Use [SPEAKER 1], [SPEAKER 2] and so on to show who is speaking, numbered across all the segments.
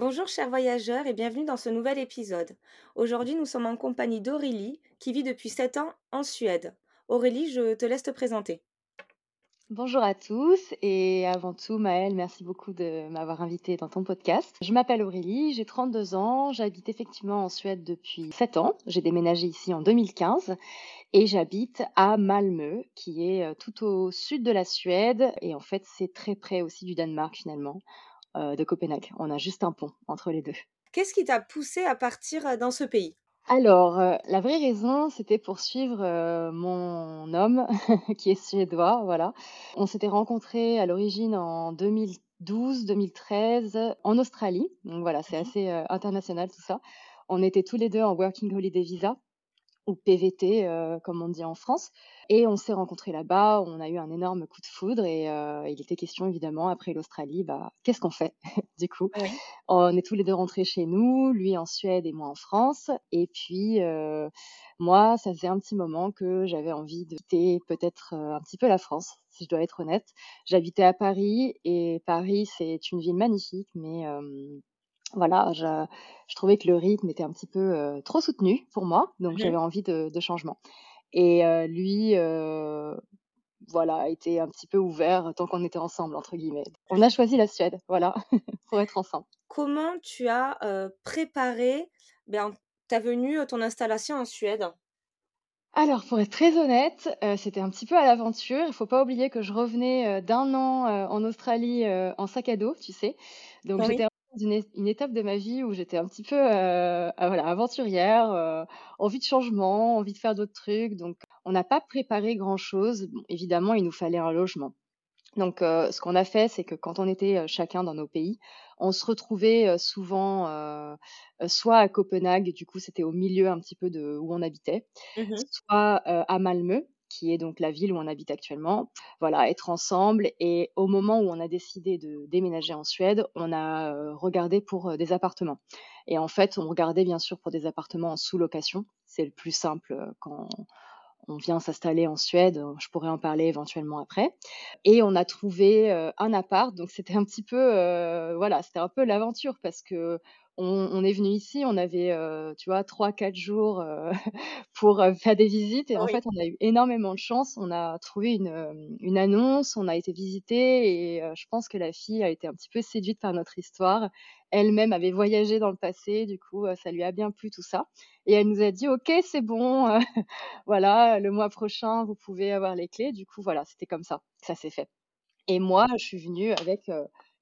[SPEAKER 1] Bonjour chers voyageurs et bienvenue dans ce nouvel épisode. Aujourd'hui nous sommes en compagnie d'Aurélie qui vit depuis 7 ans en Suède. Aurélie, je te laisse te présenter.
[SPEAKER 2] Bonjour à tous et avant tout Maëlle, merci beaucoup de m'avoir invité dans ton podcast. Je m'appelle Aurélie, j'ai 32 ans, j'habite effectivement en Suède depuis 7 ans. J'ai déménagé ici en 2015 et j'habite à Malmö qui est euh, tout au sud de la Suède et en fait c'est très près aussi du Danemark finalement. Euh, de Copenhague. On a juste un pont entre les deux.
[SPEAKER 1] Qu'est-ce qui t'a poussé à partir euh, dans ce pays?
[SPEAKER 2] Alors, euh, la vraie raison, c'était pour suivre mon homme qui est suédois, voilà. On s'était rencontrés à l'origine en 2012-2013 en Australie. Donc voilà, c'est mmh assez international tout ça. On était tous les deux en Working Holiday Visa ou PVT, comme on dit en France. Et on s'est rencontrés là-bas, on a eu un énorme coup de foudre et il était question évidemment après l'Australie, bah, qu'est-ce qu'on fait du coup? On est tous les deux rentrés chez nous, lui en Suède et moi en France. Et puis moi, ça faisait un petit moment que j'avais envie de quitter peut-être un petit peu la France, si je dois être honnête. J'habitais à Paris et Paris c'est une ville magnifique, mais voilà, je, je, trouvais que le rythme était un petit peu euh, trop soutenu pour moi, donc j'avais envie de, de, changement. Et euh, lui, euh, voilà, était un petit peu ouvert tant qu'on était ensemble, entre guillemets. On a choisi la Suède, voilà, pour être ensemble.
[SPEAKER 1] Comment tu as préparé ben, ta venue, ton installation en Suède?
[SPEAKER 2] Alors, pour être très honnête, c'était un petit peu à l'aventure. Il faut pas oublier que je revenais d'un an en Australie en sac à dos, tu sais. Donc, j'étais une, une, étape de ma vie où j'étais un petit peu euh, ah, voilà, aventurière, euh, envie de changement, envie de faire d'autres trucs. Donc, on n'a pas préparé grand-chose. Bon, évidemment, il nous fallait un logement. Donc, euh, ce qu'on a fait, c'est que quand on était euh, chacun dans nos pays, on se retrouvait euh, souvent soit à Copenhague, du coup, c'était au milieu un petit peu de où on habitait, mmh soit à Malmö, qui est donc la ville où on habite actuellement. Voilà, être ensemble. Et au moment où on a décidé de déménager en Suède, on a euh, regardé pour euh, des appartements. Et en fait, on regardait bien sûr pour des appartements en sous-location. C'est le plus simple euh, quand on vient s'installer en Suède. Je pourrais en parler éventuellement après. Et on a trouvé un appart. Donc c'était un petit peu, voilà, c'était un peu l'aventure parce que on, est venu ici, on avait, euh, tu vois, trois, quatre jours euh, pour euh, faire des visites. Et en fait, on a eu énormément de chance. On a trouvé une, une annonce, on a été visité et je pense que la fille a été un petit peu séduite par notre histoire. Elle-même avait voyagé dans le passé, du coup, ça lui a bien plu tout ça. Et elle nous a dit, OK, c'est bon, voilà, le mois prochain, vous pouvez avoir les clés. Du coup, voilà, c'était comme ça, ça s'est fait. Et moi, je suis venue avec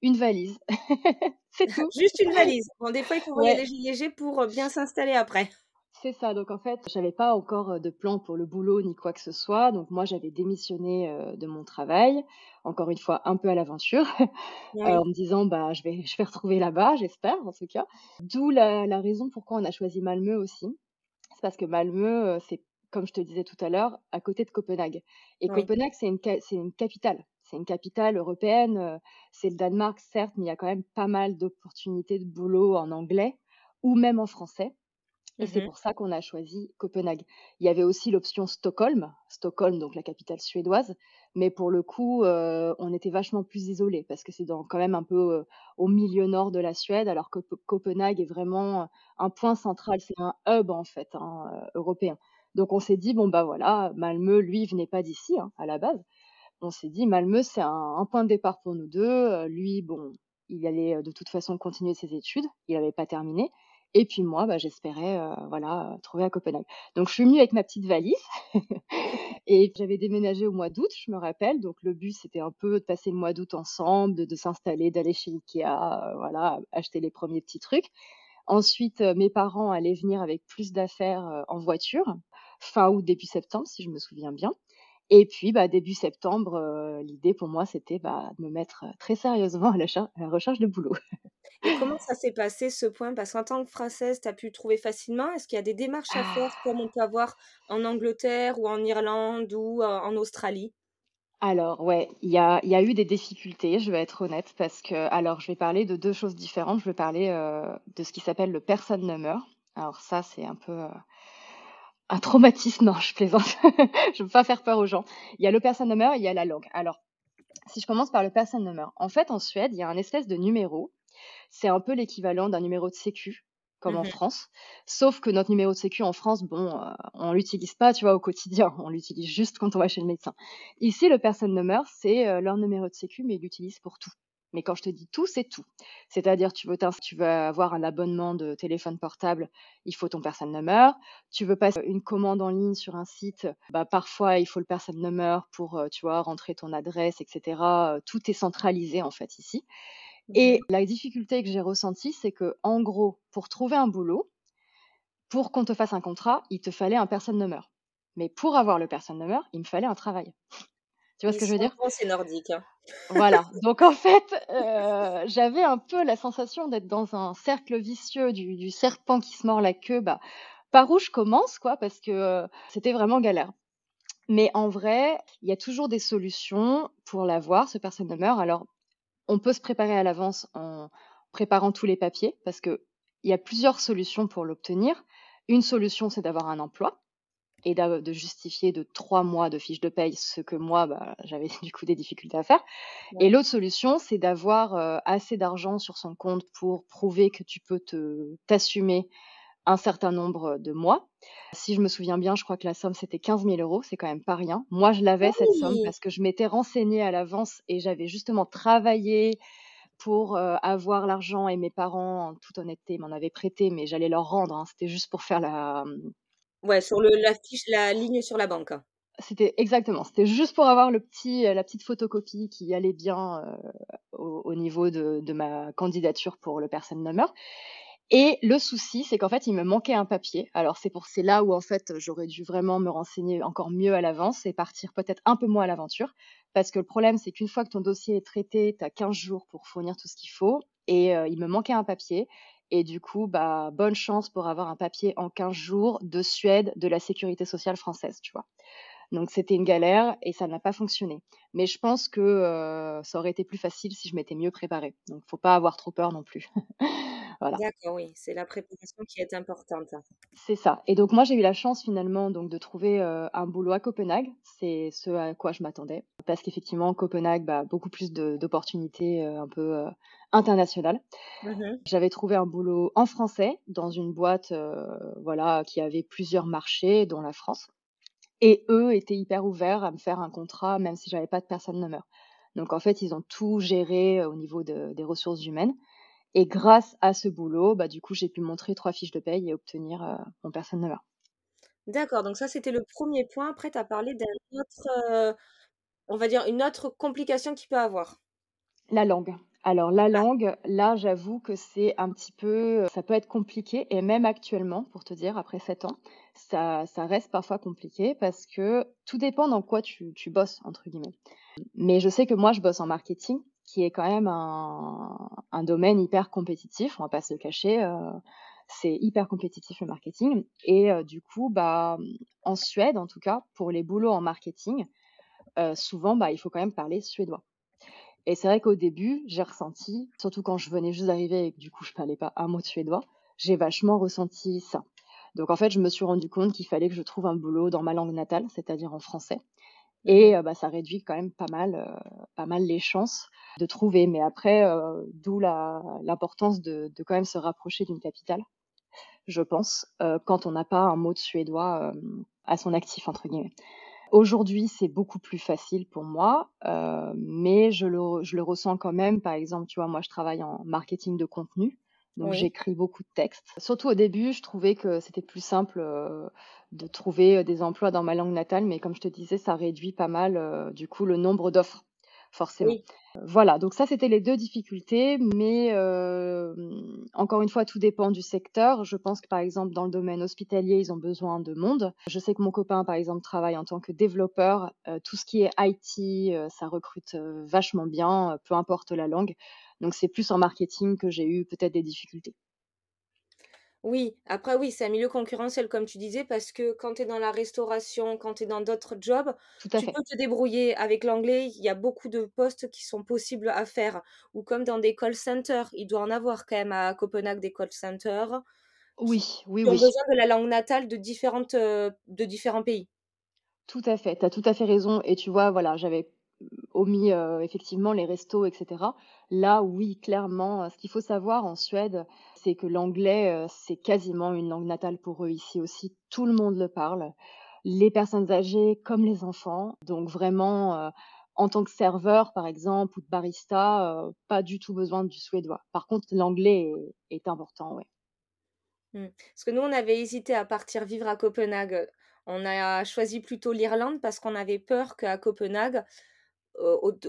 [SPEAKER 2] une valise.
[SPEAKER 1] c'est tout. Juste une valise. Bon, des fois, il faut voyager léger pour bien s'installer après.
[SPEAKER 2] C'est ça. Donc en fait, j'avais pas encore de plan pour le boulot ni quoi que ce soit. Donc moi, j'avais démissionné de mon travail, encore une fois un peu à l'aventure, en me disant bah je vais je vais retrouver là-bas, j'espère en tout cas. D'où la, la, raison pourquoi on a choisi Malmö aussi. C'est parce que Malmö, c'est comme je te disais tout à l'heure, à côté de Copenhague. Et Copenhague, c'est une, c'est une capitale c'est une capitale européenne, euh, c'est le Danemark certes, mais il y a quand même pas mal d'opportunités de boulot en anglais ou même en français. Et c'est mmh pour ça qu'on a choisi Copenhague. Il y avait aussi l'option Stockholm, Stockholm, donc la capitale suédoise, mais pour le coup, euh, on était vachement plus isolé parce que c'est quand même un peu euh, au milieu nord de la Suède, alors que Copenhague est vraiment un point central, c'est un hub en fait hein, européen. Donc on s'est dit bon bah voilà, Malmö, lui, venait pas d'ici hein, à la base, on s'est dit Malmö, c'est un, point de départ pour nous deux. Euh, lui, bon, il allait euh, de toute façon continuer ses études, il n'avait pas terminé. Et puis moi, bah, j'espérais, euh, voilà, trouver à Copenhague. Donc je suis venue avec ma petite valise et j'avais déménagé au mois d'août, je me rappelle. Donc le but c'était un peu de passer le mois d'août ensemble, de, s'installer, d'aller chez Ikea, voilà, acheter les premiers petits trucs. Ensuite, mes parents allaient venir avec plus d'affaires en voiture, fin août début septembre, si je me souviens bien. Et puis, bah, début septembre, l'idée pour moi, c'était bah, de me mettre très sérieusement à la, à la recherche de boulot.
[SPEAKER 1] Et comment ça s'est passé ce point? Parce qu'en tant que Française, tu as pu trouver facilement? Est-ce qu'il y a des démarches à faire
[SPEAKER 2] Ah!
[SPEAKER 1] comme on peut avoir en Angleterre ou en Irlande ou en Australie?
[SPEAKER 2] Alors ouais, il y a il y a eu des difficultés, je vais être honnête, parce que alors je vais parler de 2 choses différentes. Je vais parler, de ce qui s'appelle le personne number. Alors ça, c'est un peu, un traumatisme. Non, je plaisante. Je veux pas faire peur aux gens. Il y a le personne number et il y a la langue. Alors, si je commence par le personne number, en fait, en Suède, il y a un espèce de numéro C'est un peu l'équivalent d'un numéro de sécu, comme en
[SPEAKER 1] Mmh
[SPEAKER 2] France. Sauf que notre numéro de sécu en France, bon, heu, on l'utilise pas, tu vois, au quotidien. On l'utilise juste quand on va chez le médecin. Ici, le personne number, c'est, heu, leur numéro de sécu, mais ils l'utilisent pour tout. Mais quand je te dis tout, c'est tout. C'est-à-dire, tu veux tu veux avoir un abonnement de téléphone portable, il faut ton personne number. Tu veux passer une commande en ligne sur un site, bah, parfois, il faut le personne number pour, heu, tu vois, rentrer ton adresse et cetera, heu, tout est centralisé, en fait, ici.
[SPEAKER 1] mh.
[SPEAKER 2] Et la difficulté que j'ai ressentie, c'est que, en gros, pour trouver un boulot, pour qu'on te fasse un contrat, il te fallait un person number. Mais pour avoir le person number, il me fallait un travail. Tu vois ce que je veux dire?
[SPEAKER 1] bons ces Nordiques, hein.
[SPEAKER 2] Voilà. Donc en fait, heu, j'avais un peu la sensation d'être dans un cercle vicieux du du serpent qui se mord la queue. Bah, par où je commence quoi? Parce que, heu, c'était vraiment galère. Mais en vrai, il y a toujours des solutions pour l'avoir, ce person number. Alors On peut se préparer à l'avance en préparant tous les papiers parce qu'il y a plusieurs solutions pour l'obtenir. Une solution, c'est d'avoir un emploi et de justifier de 3 mois de fiche de paye, ce que moi, bah, j'avais du coup des difficultés à faire. Et l'autre solution, c'est d'avoir, heu, assez d'argent sur son compte pour prouver que tu peux te t'assumer un certain nombre de mois. Si je me souviens bien, je crois que la somme, c'était 15 000 euros, c'est quand même pas rien. Moi, je l'avais cette somme parce que je m'étais renseignée à l'avance et j'avais justement travaillé pour, heu, avoir l'argent et mes parents, en toute honnêteté, m'en avaient prêté, mais j'allais leur rendre, hein. C'était juste pour faire la,
[SPEAKER 1] Ouais, sur la ligne sur la banque.
[SPEAKER 2] c'était exactement, c'était juste pour avoir le petit, heu, la petite photocopie qui allait bien, heu, au au niveau de ma candidature pour le person number. Et le souci, c'est qu'en fait, il me manquait un papier. Alors c'est pour c'est là où en fait, j'aurais dû vraiment me renseigner encore mieux à l'avance et partir peut-être un peu moins à l'aventure. Parce que le problème, c'est qu'une fois que ton dossier est traité, tu as 15 jours pour fournir tout ce qu'il faut et heu, il me manquait un papier et du coup, bah, bonne chance pour avoir un papier en 15 jours de Suède, de la sécurité sociale française, tu vois? Donc c'était une galère et ça n'a pas fonctionné. Mais je pense que, heu, ça aurait été plus facile si je m'étais mieux préparée. Donc faut pas avoir trop peur non plus. Voilà.
[SPEAKER 1] D'accord, oui, c'est la préparation qui est importante.
[SPEAKER 2] C'est ça et donc moi, j'ai eu la chance finalement donc de trouver, heu, un boulot à Copenhague. C'est ce à quoi je m'attendais parce qu'effectivement Copenhague, bah, beaucoup plus d'opportunités, heu, un peu, heu, internationales.
[SPEAKER 1] Mmh
[SPEAKER 2] J'avais trouvé un boulot en français dans une boîte, heu, voilà, qui avait plusieurs marchés dont la France et eux étaient hyper ouverts à me faire un contrat même si j'avais pas de personne number. Donc en fait, ils ont tout géré, heu, au niveau de des ressources humaines et grâce à ce boulot, bah, du coup, j'ai pu montrer 3 fiches de paye et obtenir, heu, mon personne number.
[SPEAKER 1] D'accord, donc ça, c'était le premier point. Après, tu as parlé d'un autre, on va dire une autre complication qu'il peut avoir.
[SPEAKER 2] La langue. Alors la langue, là, j'avoue que c'est un petit peu, ça peut être compliqué et même actuellement, pour te dire, après 7 ans, ça reste parfois compliqué parce que tout dépend dans quoi tu «bosses» entre guillemets. Mais je sais que moi, je bosse en marketing, qui est quand même un domaine hyper compétitif, on va pas se le cacher, heu, c'est hyper compétitif le marketing et heu, du coup, bah, en Suède en tout cas, pour les boulots en marketing, souvent, bah, il faut quand même parler suédois. Et c'est vrai qu'au début, j'ai ressenti, surtout quand je venais juste d'arriver et que du coup je parlais pas un mot de suédois, j'ai vachement ressenti ça. Donc en fait, je me suis rendu compte qu'il fallait que je trouve un boulot dans ma langue natale, c'est-à-dire en français.
[SPEAKER 1] mmh
[SPEAKER 2] Et heu, bah, ça réduit quand même pas mal, heu, pas mal les chances de trouver. Mais après, heu, d'où l'importance de de quand même se rapprocher d'une capitale, je pense, quand on n'a pas un mot de suédois, à son actif entre guillemets. Aujourd'hui, c'est beaucoup plus facile pour moi, heu, mais je le re je le ressens quand même. Par exemple, tu vois, moi, je travaille en marketing de contenu, donc
[SPEAKER 1] Oui.
[SPEAKER 2] j'écris beaucoup de textes. Surtout au début, je trouvais que c'était plus simple, heu, de trouver, heu, des emplois dans ma langue natale, mais comme je te disais, ça réduit pas mal, du coup, le nombre d'offres. Forcément. Voilà, donc ça, c'était les deux difficultés, mais encore une fois, tout dépend du secteur. Je pense que, par exemple, dans le domaine hospitalier, ils ont besoin de monde. Je sais que mon copain, par exemple, travaille en tant que développeur. tout ce qui est IT, ça recrute vachement bien, peu importe la langue. Donc c'est plus en marketing que j'ai eu peut-être des difficultés.
[SPEAKER 1] Oui, après oui, c'est un milieu concurrentiel comme tu disais parce que quand tu es dans la restauration, quand tu es dans d'autres jobs, tu peux te débrouiller avec l'anglais, il y a beaucoup de postes qui sont possibles à faire ou comme dans des call centers, il doit en avoir quand même à Copenhague des call centers
[SPEAKER 2] Oui, oui,
[SPEAKER 1] qui ont besoin de la langue natale de différentes, de différents pays.
[SPEAKER 2] Tout à fait, tu as tout à fait raison et tu vois, voilà, j'avais omis effectivement les restos, etc. Là, oui, clairement, ce qu'il faut savoir en Suède, c'est que l'anglais, c'est quasiment une langue natale pour eux ici aussi. Tout le monde le parle, les personnes âgées comme les enfants. Donc vraiment, en tant que serveur, par exemple, ou de barista, pas du tout besoin du suédois. Par contre, l'anglais est, important, oui.
[SPEAKER 1] Mmh. Parce que nous, on avait hésité à partir vivre à Copenhague. On a choisi plutôt l'Irlande parce qu'on avait peur qu'à Copenhague,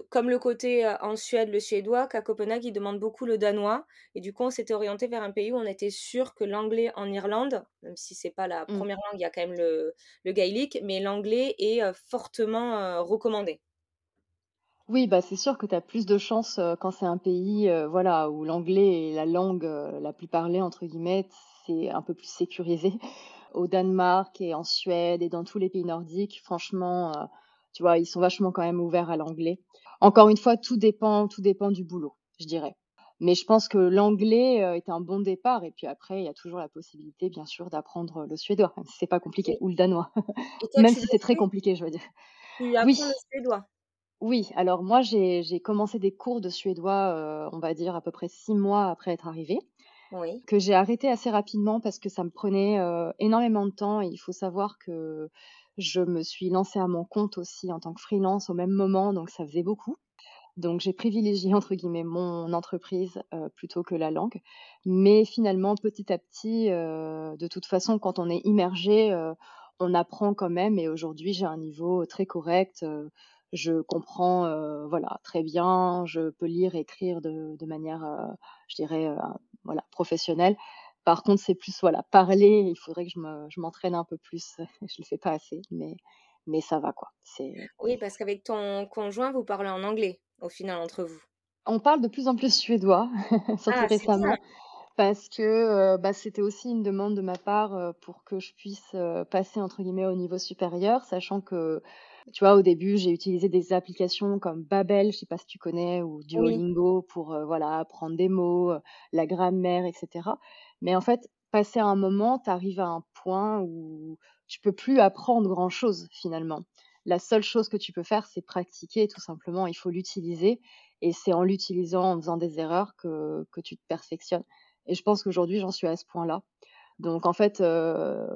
[SPEAKER 1] comme le côté en Suède, le suédois, qu'à Copenhague, ils demandent beaucoup le danois. Et du coup, on s'était orienté vers un pays où on était sûr que l'anglais en Irlande, même si c'est pas la mmh. première langue, il y a quand même le, le gaélique, mais l'anglais est fortement recommandé.
[SPEAKER 2] Oui, bah c'est sûr que tu as plus de chances quand c'est un pays voilà, où l'anglais est la langue la plus parlée, entre guillemets, c'est un peu plus sécurisé. Au Danemark et en Suède et dans tous les pays nordiques, franchement, tu vois, ils sont vachement quand même ouverts à l'anglais. Encore une fois, tout dépend, tout dépend du boulot, je dirais. Mais je pense que l'anglais euh, est un bon départ. Et puis après, il y a toujours la possibilité, bien sûr, d'apprendre le suédois, même si c'est pas compliqué, ou le danois. même si c'est très compliqué, je veux dire.
[SPEAKER 1] Tu apprends oui. le suédois?
[SPEAKER 2] Oui, alors moi, j'ai commencé des cours de suédois, euh, on va dire, à peu près six mois après être arrivée. Oui. Que j'ai arrêté assez rapidement parce que ça me prenait euh, énormément de temps. Et il faut savoir que je me suis lancée à mon compte aussi en tant que freelance au même moment, donc ça faisait beaucoup. Donc j'ai privilégié entre guillemets mon entreprise euh, plutôt que la langue. Mais finalement, petit à petit, euh, de toute façon, quand on est immergé, euh, on apprend quand même. Et aujourd'hui, j'ai un niveau très correct. je comprends, voilà, très bien. Je peux lire, écrire de, de manière, je dirais, voilà, professionnelle. Par contre, c'est plus voilà, parler, il faudrait que je m'entraîne un peu plus. je le fais pas assez, mais, mais ça va quoi.
[SPEAKER 1] Oui, parce qu'avec ton conjoint, vous parlez en anglais au final entre vous.
[SPEAKER 2] On parle de plus en plus suédois, surtout ah, récemment, parce que euh, bah, c'était aussi une demande de ma part euh, pour que je puisse euh, passer entre guillemets au niveau supérieur, sachant que tu vois, au début, j'ai utilisé des applications comme Babel, je sais pas si tu connais, ou Duolingo pour voilà apprendre des mots, la grammaire, etc. Mais en fait, passer à un moment, tu arrives à un point où tu peux plus apprendre grand-chose finalement. La seule chose que tu peux faire, c'est pratiquer tout simplement. Il faut l'utiliser et c'est en l'utilisant, en faisant des erreurs que, que tu te perfectionnes. Et je pense qu'aujourd'hui, j'en suis à ce point-là. Donc en fait, euh,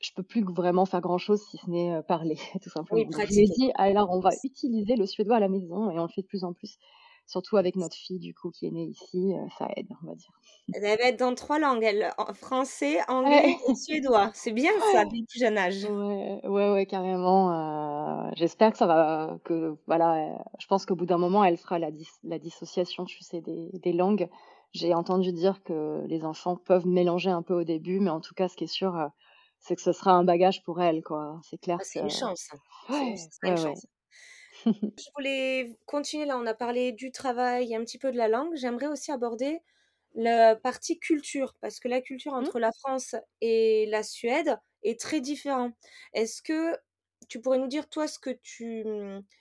[SPEAKER 2] je peux plus vraiment faire grand-chose si ce n'est euh, parler, tout simplement. Oui, je dit, alors on va utiliser le suédois à la maison et on le fait de plus en plus surtout avec notre fille du coup qui est née ici, euh, ça aide, on va dire.
[SPEAKER 1] Elle va être dans trois langues, elle, français, anglais et suédois. C'est bien ça, dès le plus jeune âge.
[SPEAKER 2] Ouais, ouais, ouais carrément. Euh, j'espère que ça va, que voilà, euh, je pense qu'au bout d'un moment, elle fera la, la dissociation, tu sais, des, des langues. J'ai entendu dire que les enfants peuvent mélanger un peu au début, mais en tout cas, ce qui est sûr, c'est que ce sera un bagage pour elle, quoi. C'est clair.
[SPEAKER 1] Ah, c'est une chance. Ouais, c'est une chance. Je voulais continuer là, on a parlé du travail, un petit peu de la langue. J'aimerais aussi aborder la partie culture, parce que la culture mmh. entre la France et la Suède est très différente. Est-ce que tu pourrais nous dire, toi, ce que tu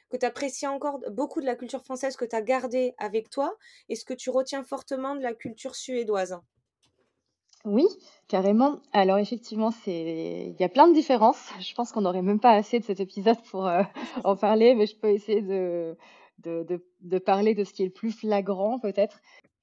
[SPEAKER 1] que apprécies encore beaucoup de la culture française que tu as gardé avec toi, et ce que tu retiens fortement de la culture suédoise?
[SPEAKER 2] Oui, carrément. Alors effectivement, c'est il y a plein de différences. Je pense qu'on n'aurait même pas assez de cet épisode pour euh, en parler, mais je peux essayer de, de, de, de parler de ce qui est le plus flagrant peut-être.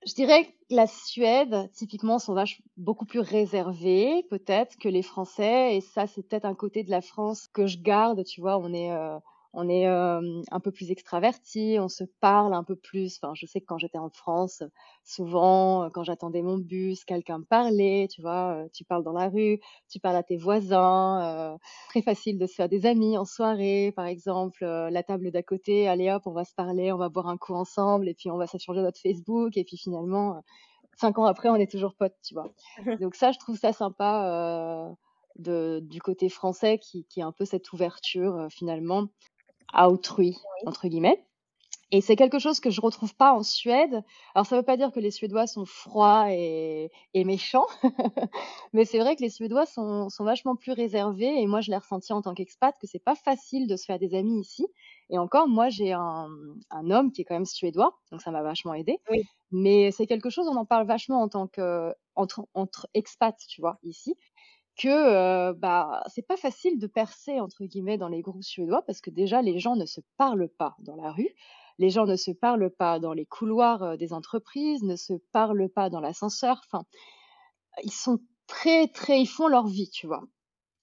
[SPEAKER 2] Je dirais que la Suède, typiquement, sont beaucoup plus réservés peut-être que les Français, et ça, c'est peut-être un côté de la France que je garde. Tu vois, on est euh, on est un peu plus extraverti, on se parle un peu plus. Enfin, je sais que quand j'étais en France, souvent, quand j'attendais mon bus, quelqu'un me parlait, tu vois, tu parles dans la rue, tu parles à tes voisins. très facile de se faire des amis en soirée, par exemple, la table d'à côté, allez hop, on va se parler, on va boire un coup ensemble, et puis on va s'échanger notre Facebook, et puis finalement, cinq ans après, on est toujours potes, tu vois. Donc ça, je trouve ça sympa. De, du côté français qui, qui, a un peu cette ouverture finalement à autrui, entre guillemets. Et c'est quelque chose que je retrouve pas en Suède. Alors ça veut pas dire que les Suédois sont froids et, et méchants, mais c'est vrai que les Suédois sont, sont, vachement plus réservés. Et moi, je l'ai ressenti en tant qu'expat que c'est pas facile de se faire des amis ici. Et encore, moi, j'ai un, un, homme qui est quand même suédois, donc ça m'a vachement aidé.
[SPEAKER 1] Oui.
[SPEAKER 2] Mais c'est quelque chose, on en parle vachement en tant que entre, entre expats, tu vois, ici que euh, bah c'est pas facile de percer entre guillemets dans les groupes suédois parce que déjà les gens ne se parlent pas dans la rue, les gens ne se parlent pas dans les couloirs des entreprises, ne se parlent pas dans l'ascenseur. Enfin, ils sont très très, ils font leur vie, tu vois.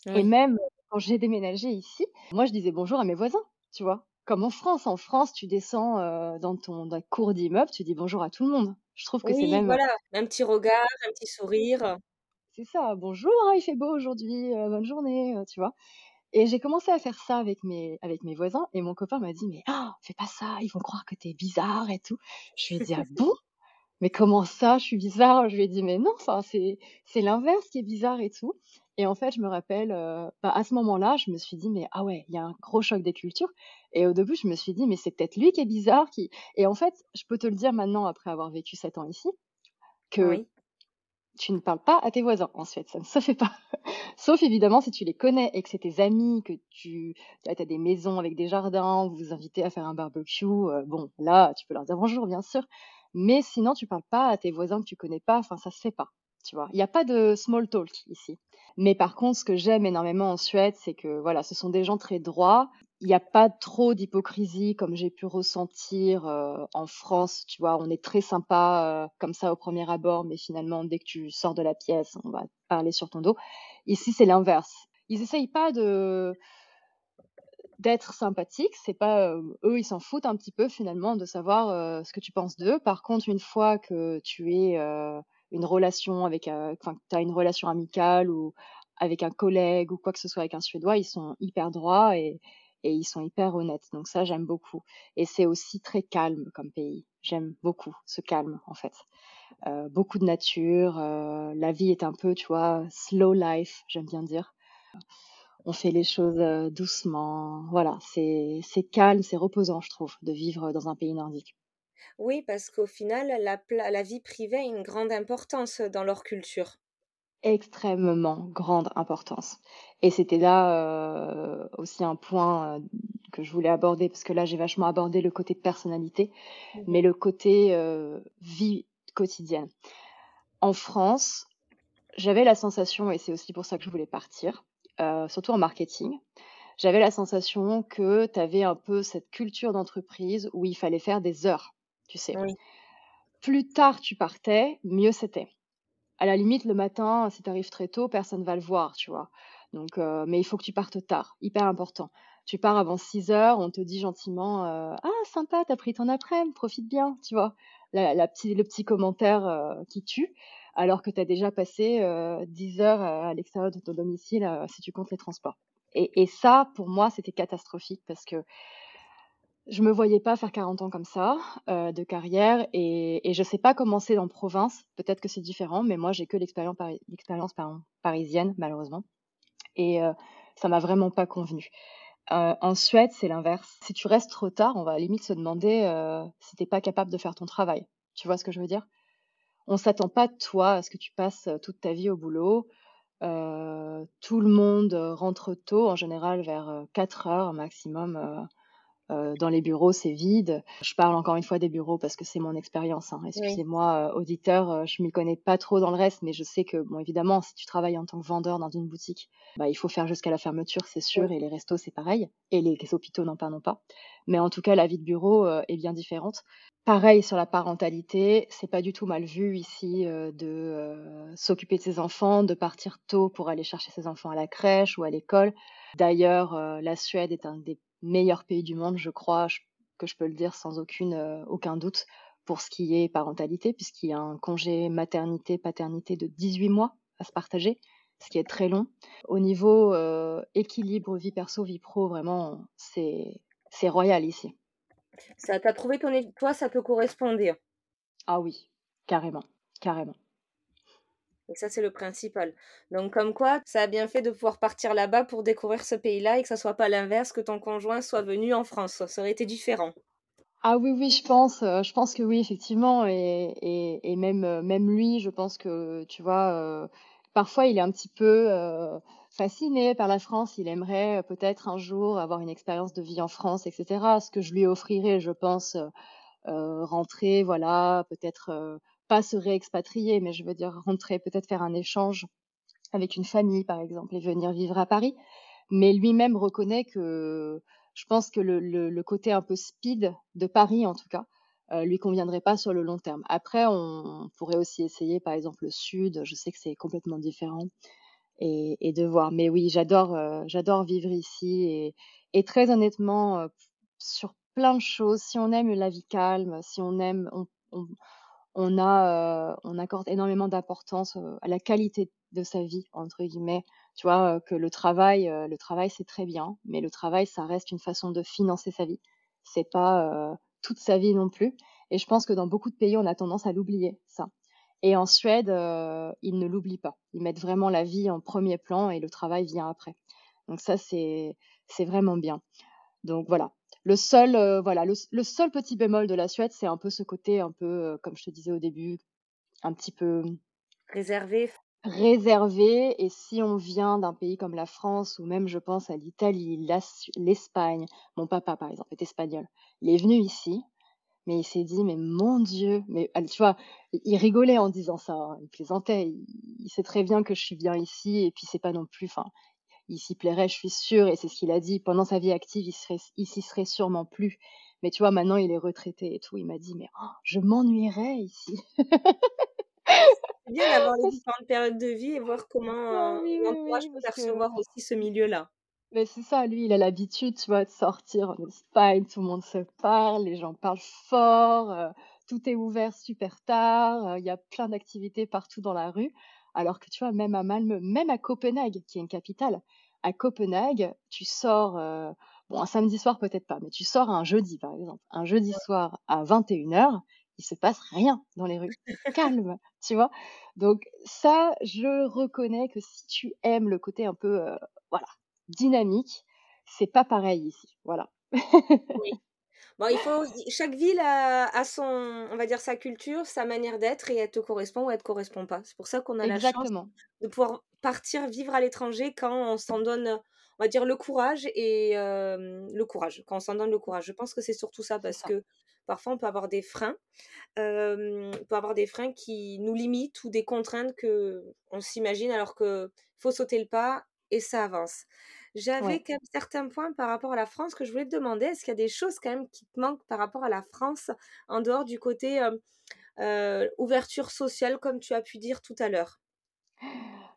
[SPEAKER 2] Et même quand j'ai déménagé ici, moi je disais bonjour à mes voisins, tu vois. Comme en France, en France, tu descends euh, dans ton dans cour d'immeuble, tu dis bonjour à tout le monde. Je trouve que c'est même
[SPEAKER 1] voilà, un petit regard, un petit sourire
[SPEAKER 2] c'est ça, bonjour, hein, il fait beau aujourd'hui, euh, bonne journée, euh, tu vois. Et j'ai commencé à faire ça avec mes, avec mes voisins et mon copain m'a dit, mais oh, fais pas ça, ils vont croire que t'es bizarre et tout. Je lui ai dit, ah bon? Mais comment ça, je suis bizarre? Je lui ai dit, mais non, c'est, c'est l'inverse qui est bizarre et tout. Et en fait, je me rappelle, euh, bah, à ce moment-là, je me suis dit, mais ah ouais, il y a un gros choc des cultures. Et au début, je me suis dit, mais c'est peut-être lui qui est bizarre. Qui... Et en fait, je peux te le dire maintenant, après avoir vécu sept ans ici, que tu ne parles pas à tes voisins en Suède, ça ne se fait pas. Sauf évidemment si tu les connais et que c'est tes amis, que tu as des maisons avec des jardins, vous vous invitez à faire un barbecue, euh, bon, là, tu peux leur dire bonjour, bien sûr. Mais sinon, tu parles pas à tes voisins que tu connais pas, enfin, ça se fait pas, tu vois. Il n'y a pas de small talk ici. Mais par contre, ce que j'aime énormément en Suède, c'est que voilà, ce sont des gens très droits, il n'y a pas trop d'hypocrisie comme j'ai pu ressentir euh, en France. Tu vois, on est très sympa euh, comme ça au premier abord, mais finalement, dès que tu sors de la pièce, on va parler sur ton dos. Ici, c'est l'inverse. Ils essayent pas de d'être sympathiques. C'est pas euh, eux, ils s'en foutent un petit peu finalement de savoir ce que tu penses d'eux. Par contre, une fois que tu es une relation avec, enfin, tu as une relation amicale ou avec un collègue ou quoi que ce soit avec un Suédois, ils sont hyper droits et et ils sont hyper honnêtes. Donc ça, j'aime beaucoup. Et c'est aussi très calme comme pays. J'aime beaucoup ce calme, en fait. Euh, beaucoup de nature. Euh, la vie est un peu, tu vois, slow life, j'aime bien dire. On fait les choses euh, doucement. Voilà, c'est calme, c'est reposant, je trouve, de vivre dans un pays nordique.
[SPEAKER 1] Oui, parce qu'au final, la, la vie privée a une grande importance dans leur culture
[SPEAKER 2] extrêmement grande importance. Et c'était là euh, aussi un point euh, que je voulais aborder, parce que là j'ai vachement abordé le côté personnalité, mmh mais le côté euh, vie quotidienne. En France, j'avais la sensation, et c'est aussi pour ça que je voulais partir, surtout en marketing, j'avais la sensation que tu avais un peu cette culture d'entreprise où il fallait faire des heures, tu sais. Plus tard tu partais, mieux c'était à la limite, le matin, si tu arrives très tôt, personne va le voir, tu vois. Donc, euh, mais il faut que tu partes tard, hyper important. Tu pars avant 6 heures, on te dit gentiment euh, Ah, sympa, t'as pris ton après-midi, profite bien, tu vois. La, la le petit commentaire euh, qui tue, alors que tu as déjà passé 10 heures à l'extérieur de ton domicile si tu comptes les transports. Et, et ça, pour moi, c'était catastrophique parce que je me voyais pas faire 40 ans comme ça euh, de carrière et, et je sais pas comment c'est dans province. Peut-être que c'est différent, mais moi j'ai que l'expérience parisienne malheureusement et euh, ça m'a vraiment pas convenu. Euh, en Suède, c'est l'inverse. Si tu restes trop tard, on va à la limite se demander euh, si t'es pas capable de faire ton travail. Tu vois ce que je veux dire? On s'attend pas toi à ce que tu passes toute ta vie au boulot. Tout le monde rentre tôt, en général vers 4 heures maximum euh, dans les bureaux, c'est vide. Je parle encore une fois des bureaux parce que c'est mon expérience. Hein. Excusez-moi, euh, auditeur, euh, je m'y connais pas trop dans le reste, mais je sais que, bon, évidemment, si tu travailles en tant que vendeur dans une boutique, bah, il faut faire jusqu'à la fermeture, c'est sûr, et les restos, c'est pareil, et les, hôpitaux, non pas, non pas. Mais en tout cas, la vie de bureau est bien différente. Pareil sur la parentalité, c'est pas du tout mal vu ici de s'occuper de ses enfants, de partir tôt pour aller chercher ses enfants à la crèche ou à l'école. D'ailleurs, la Suède est un des meilleur pays du monde, je crois que je peux le dire sans aucune, aucun doute pour ce qui est parentalité, puisqu'il y a un congé maternité-paternité de 18 mois à se partager, ce qui est très long. Au niveau équilibre vie perso, vie pro, vraiment, c'est royal ici.
[SPEAKER 1] Ça, t'as trouvé ton, toi, ça te correspondait
[SPEAKER 2] Ah oui, carrément, carrément.
[SPEAKER 1] Et ça, c'est le principal. Donc, comme quoi, ça a bien fait de pouvoir partir là-bas pour découvrir ce pays-là et que ça soit pas l'inverse, que ton conjoint soit venu en France. Ça aurait été différent.
[SPEAKER 2] Ah oui, oui, je pense, euh, je pense que oui, effectivement. Et, et, même, euh, même lui, je pense que, tu vois, euh, parfois il est un petit peu fasciné par la France. Il aimerait peut-être un jour avoir une expérience de vie en France, etc. Ce que je lui offrirais, je pense, rentrer, voilà, peut-être pas se réexpatrier, mais je veux dire rentrer, peut-être faire un échange avec une famille, par exemple, et venir vivre à Paris. Mais lui-même reconnaît que je pense que le, côté un peu speed de Paris, en tout cas, euh, lui conviendrait pas sur le long terme. Après, on, pourrait aussi essayer, par exemple, le sud. Je sais que c'est complètement différent et, de voir. Mais oui, j'adore, euh, j'adore vivre ici et, très honnêtement, euh, sur plein de choses. Si on aime la vie calme, si on aime, on a, euh, on accorde énormément d'importance euh, à la qualité de sa vie entre guillemets. Tu vois euh, que le travail, le travail c'est très bien, mais le travail ça reste une façon de financer sa vie. C'est pas toute sa vie non plus. Et je pense que dans beaucoup de pays on a tendance à l'oublier ça. Et en Suède, ils ne l'oublient pas. Ils mettent vraiment la vie en premier plan et le travail vient après. Donc ça c'est vraiment bien. Donc voilà, le seul, euh, voilà, le, seul petit bémol de la Suède, c'est un peu ce côté, un peu, euh, comme je te disais au début, un petit peu
[SPEAKER 1] réservé.
[SPEAKER 2] Réservé. Et si on vient d'un pays comme la France ou même, je pense, à l'Italie, l'Espagne, mon papa, par exemple, est espagnol. Il est venu ici, mais il s'est dit, mais mon Dieu, mais tu vois, il rigolait en disant ça, hein, il plaisantait, il, il, sait très bien que je suis bien ici, et puis c'est pas non plus, enfin, il s'y plairait, je suis sûre, et c'est ce qu'il a dit. Pendant sa vie active, il, serait, il s'y serait sûrement plus. Mais tu vois, maintenant, il est retraité et tout. Il m'a dit, mais oh, je m'ennuierais ici.
[SPEAKER 1] c'est bien d'avoir les différentes périodes de vie et voir comment ah euh, peut percevoir aussi ce milieu-là.
[SPEAKER 2] Mais c'est ça, lui, il a l'habitude, tu vois, de sortir en Espagne, tout le monde se parle, les gens parlent fort, euh, tout est ouvert super tard, euh, il y a plein d'activités partout dans la rue. Alors que tu vois, même à Malmö, même à Copenhague, qui est une capitale, à Copenhague, tu sors, euh, bon, un samedi soir peut-être pas, mais tu sors un jeudi par exemple, un jeudi soir à 21h, il se passe rien dans les rues. Calme, tu vois. Donc ça, je reconnais que si tu aimes le côté un peu, euh, voilà, dynamique, c'est pas pareil ici. Voilà.
[SPEAKER 1] oui. Bon, il faut chaque ville a, son, on va dire sa culture, sa manière d'être et elle te correspond ou elle te correspond pas. C'est pour ça qu'on a la chance de pouvoir partir vivre à l'étranger quand on s'en donne, on va dire le courage et le courage. Quand on s'en donne le courage, je pense que c'est surtout ça parce que parfois on peut avoir des freins, on peut avoir des freins qui nous limitent ou des contraintes que on s'imagine alors que faut sauter le pas et ça avance. J'avais quand même certains points par rapport à la France que je voulais te demander. Est-ce qu'il y a des choses quand même qui te manquent par rapport à la France en dehors du côté ouverture sociale comme tu as pu dire tout à l'heure?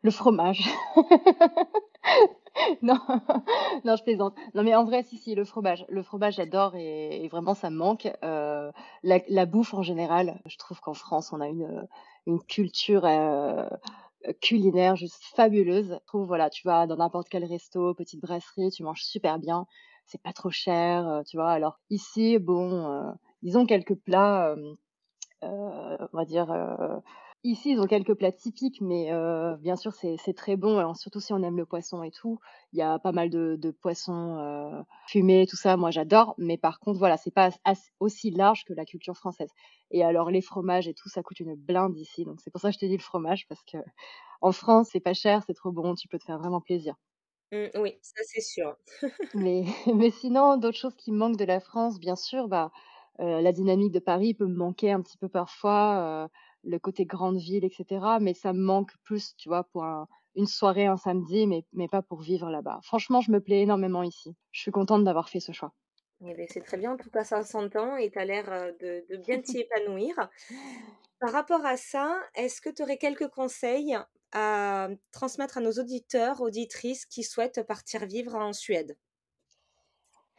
[SPEAKER 2] Le fromage. non, non, je plaisante. Non, mais en vrai, si, si, le fromage. Le fromage, j'adore et, vraiment, ça me manque. la, bouffe en général, je trouve qu'en France, on a une, une culture euh, culinaire juste fabuleuse. Je trouve, voilà, tu vas dans n'importe quel resto, petite brasserie, tu manges super bien. C'est pas trop cher, euh, tu vois. Alors ici, bon, euh, ils ont quelques plats, on va dire, Ici, ils ont quelques plats typiques, mais euh, bien sûr, c'est très bon. Alors, surtout si on aime le poisson et tout, il y a pas mal de, de poissons euh, fumés, tout ça. Moi, j'adore. Mais par contre, voilà, c'est pas aussi large que la culture française. Et alors, les fromages et tout, ça coûte une blinde ici. Donc, c'est pour ça que je te dis le fromage, parce que en France, c'est pas cher, c'est trop bon, tu peux te faire vraiment plaisir.
[SPEAKER 1] Mmh, oui, ça c'est sûr.
[SPEAKER 2] mais, mais sinon, d'autres choses qui manquent de la France, bien sûr, bah, euh, la dynamique de Paris peut me manquer un petit peu parfois. Le côté grande ville, etc. Mais ça me manque plus, tu vois, pour une soirée un samedi, mais, mais pas pour vivre là-bas. Franchement, je me plais énormément ici. Je suis contente d'avoir fait ce choix.
[SPEAKER 1] Eh ben, c'est très bien, en tout cas ça s'entend et tu as l'air euh, de, de bien t'y épanouir. Par rapport à ça, est-ce que tu aurais quelques conseils à transmettre à nos auditeurs, auditrices qui souhaitent partir vivre en Suède?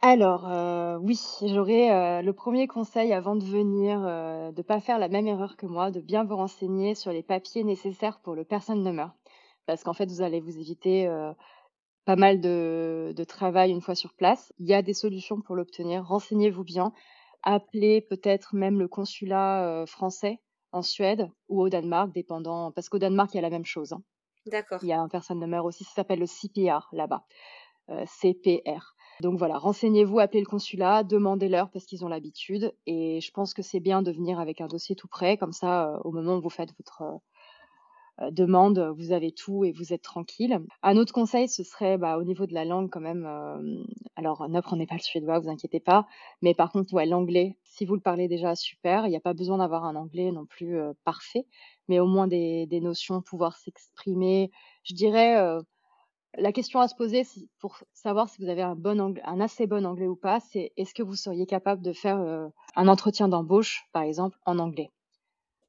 [SPEAKER 2] Alors, oui, j'aurais, le premier conseil avant de venir, de de pas faire la même erreur que moi, de bien vous renseigner sur les papiers nécessaires pour le personne demeure. Parce qu'en fait, vous allez vous éviter, pas mal de de travail une fois sur place. Il y a des solutions pour l'obtenir, renseignez-vous bien. Appelez peut-être même le consulat, français en Suède ou au Danemark, dépendant parce qu'au Danemark, il y a la même chose, hein.
[SPEAKER 1] D'accord.
[SPEAKER 2] Il y a un personne demeure aussi, ça s'appelle le CPR là-bas, CPR. Donc voilà, renseignez-vous, appelez le consulat, demandez-leur parce qu'ils ont l'habitude et je pense que c'est bien de venir avec un dossier tout prêt comme ça, au moment où vous faites votre, euh, demande, vous avez tout et vous êtes tranquille. Un autre conseil, ce serait bah, au niveau de la langue quand même. Euh, alors n'apprenez pas le suédois, vous inquiétez pas, mais par contre ouais, l'anglais, si vous le parlez déjà super, il n'y a pas besoin d'avoir un anglais non plus euh, parfait, mais au moins des notions, pouvoir s'exprimer. Je dirais la question à se poser pour savoir si vous avez un assez bon anglais ou pas, c'est est-ce que vous seriez capable de faire un entretien d'embauche, par exemple, en anglais,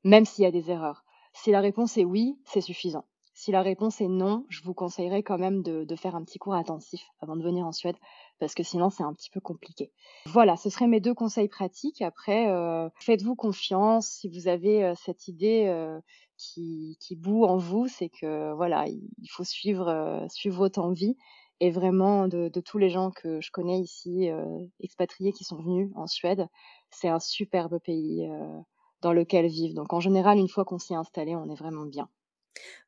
[SPEAKER 2] même s'il y a des erreurs. Si la réponse est oui, c'est suffisant. Si la réponse est non, je vous conseillerais quand même de, faire un petit cours intensif avant de venir en Suède, parce que sinon c'est un petit peu compliqué. Voilà, ce seraient mes deux conseils pratiques. Après, euh, faites-vous confiance. Si vous avez euh, cette idée euh, qui, qui bout en vous, c'est que voilà, il faut suivre, suivre votre envie. Et vraiment, de, de, tous les gens que je connais ici, expatriés qui sont venus en Suède, c'est un superbe pays dans lequel vivre. Donc en général, une fois qu'on s'y est installé, on est vraiment bien.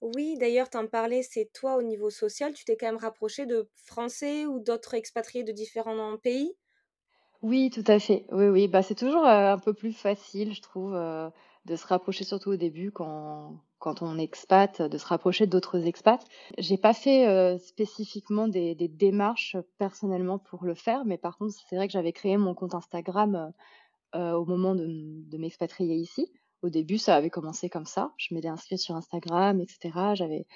[SPEAKER 1] Oui, d'ailleurs, t'en parlais, c'est toi au niveau social, tu t'es quand même rapproché de Français ou d'autres expatriés de différents pays?
[SPEAKER 2] Oui, tout à fait. Oui, oui, bah, c'est toujours euh, un peu plus facile, je trouve, euh, de se rapprocher, surtout au début, quand, quand on expat, de se rapprocher d'autres expats. J'ai pas fait euh, spécifiquement des, démarches personnellement pour le faire, mais par contre, c'est vrai que j'avais créé mon compte Instagram euh, au moment de, m'expatrier ici. Au début, ça avait commencé comme ça. Je m'étais inscrite sur Instagram, etc. J'avais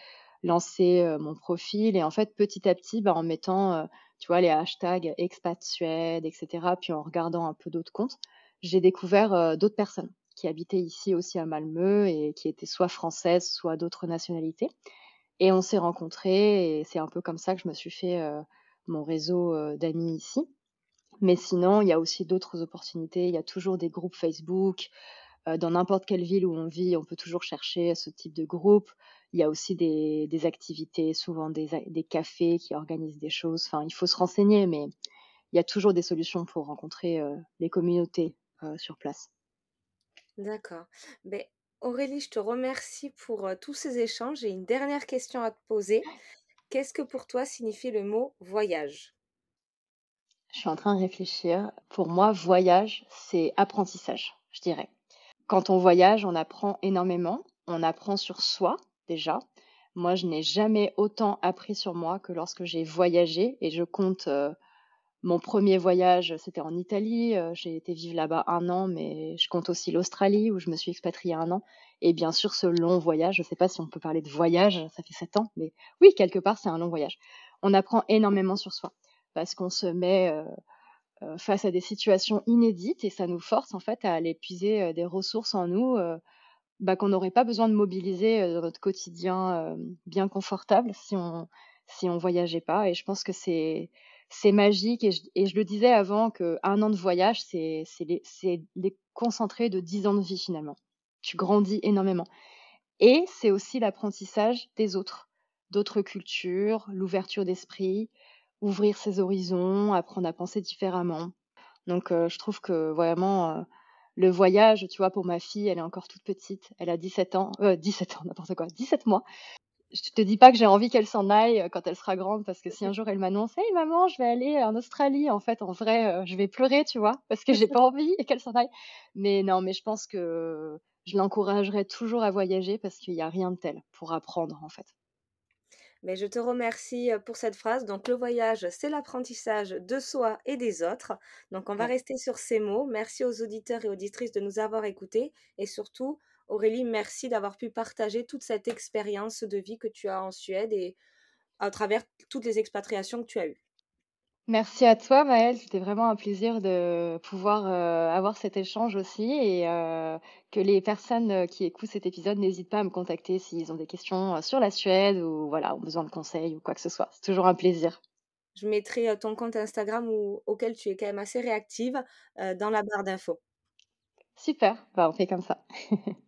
[SPEAKER 2] lancé euh, mon profil et en fait, petit à petit, bah, en mettant, euh, tu vois, les hashtags expat Suède, etc. Puis en regardant un peu d'autres comptes, j'ai découvert d'autres personnes qui habitaient ici aussi à Malmö et qui étaient soit françaises, soit d'autres nationalités. Et on s'est rencontrés et c'est un peu comme ça que je me suis fait mon réseau d'amis ici. Mais sinon, il y a aussi d'autres opportunités. Il y a toujours des groupes Facebook. Euh, dans n'importe quelle ville où on vit, on peut toujours chercher ce type de groupe. Il y a aussi des, activités, souvent des, des, cafés qui organisent des choses. Enfin, il faut se renseigner, mais il y a toujours des solutions pour rencontrer euh, les communautés euh, sur place.
[SPEAKER 1] D'accord. Ben, Aurélie, je te remercie pour tous ces échanges. J'ai une dernière question à te poser. Qu'est-ce que pour toi signifie le mot voyage?
[SPEAKER 2] Je suis en train de réfléchir. Pour moi, voyage, c'est apprentissage, je dirais. Quand on voyage, on apprend énormément. On apprend sur soi, déjà. Moi, je n'ai jamais autant appris sur moi que lorsque j'ai voyagé. Et je compte euh, mon premier voyage, c'était en Italie. Euh, j'ai été vivre là-bas un an, mais je compte aussi l'Australie où je me suis expatriée un an. Et bien sûr, ce long voyage, je ne sais pas si on peut parler de voyage, ça fait sept ans, mais oui, quelque part, c'est un long voyage. On apprend énormément sur soi parce qu'on se met face à des situations inédites et ça nous force en fait à aller puiser des ressources en nous bah, qu'on n'aurait pas besoin de mobiliser dans notre quotidien bien confortable si on si on voyageait pas. Et je pense que c'est c'est magique et je, le disais avant qu'un an de voyage c'est les, les concentrés de dix ans de vie finalement. Tu grandis énormément. Et c'est aussi l'apprentissage des autres, d'autres cultures, l'ouverture d'esprit, ouvrir ses horizons, apprendre à penser différemment. Donc euh, je trouve que vraiment euh, le voyage, tu vois, pour ma fille, elle est encore toute petite, elle a 17 ans, euh, 17 ans, n'importe quoi, 17 mois. Je te dis pas que j'ai envie qu'elle s'en aille euh, quand elle sera grande, parce que si un jour elle m'annonce, hey maman, je vais aller en Australie, en fait, en vrai, je vais pleurer, tu vois, parce que j'ai pas envie qu'elle s'en aille. Mais non, mais je pense que je l'encouragerai toujours à voyager parce qu'il n'y a rien de tel pour apprendre, en fait.
[SPEAKER 1] Mais je te remercie pour cette phrase. Donc, le voyage, c'est l'apprentissage de soi et des autres. Donc, on va rester sur ces mots. Merci aux auditeurs et auditrices de nous avoir écoutés. Et surtout, Aurélie, merci d'avoir pu partager toute cette expérience de vie que tu as en Suède et à travers toutes les expatriations que tu as eues.
[SPEAKER 2] Merci à toi, Maëlle. C'était vraiment un plaisir de pouvoir euh, avoir cet échange aussi et euh, que les personnes euh, qui écoutent cet épisode n'hésitent pas à me contacter s'ils ont des questions sur la Suède ou voilà, ont besoin de conseils ou quoi que ce soit. C'est toujours un plaisir.
[SPEAKER 1] je mettrai ton compte Instagram auquel tu es quand même assez réactive dans la barre d'infos.
[SPEAKER 2] Super, bah, on fait comme ça.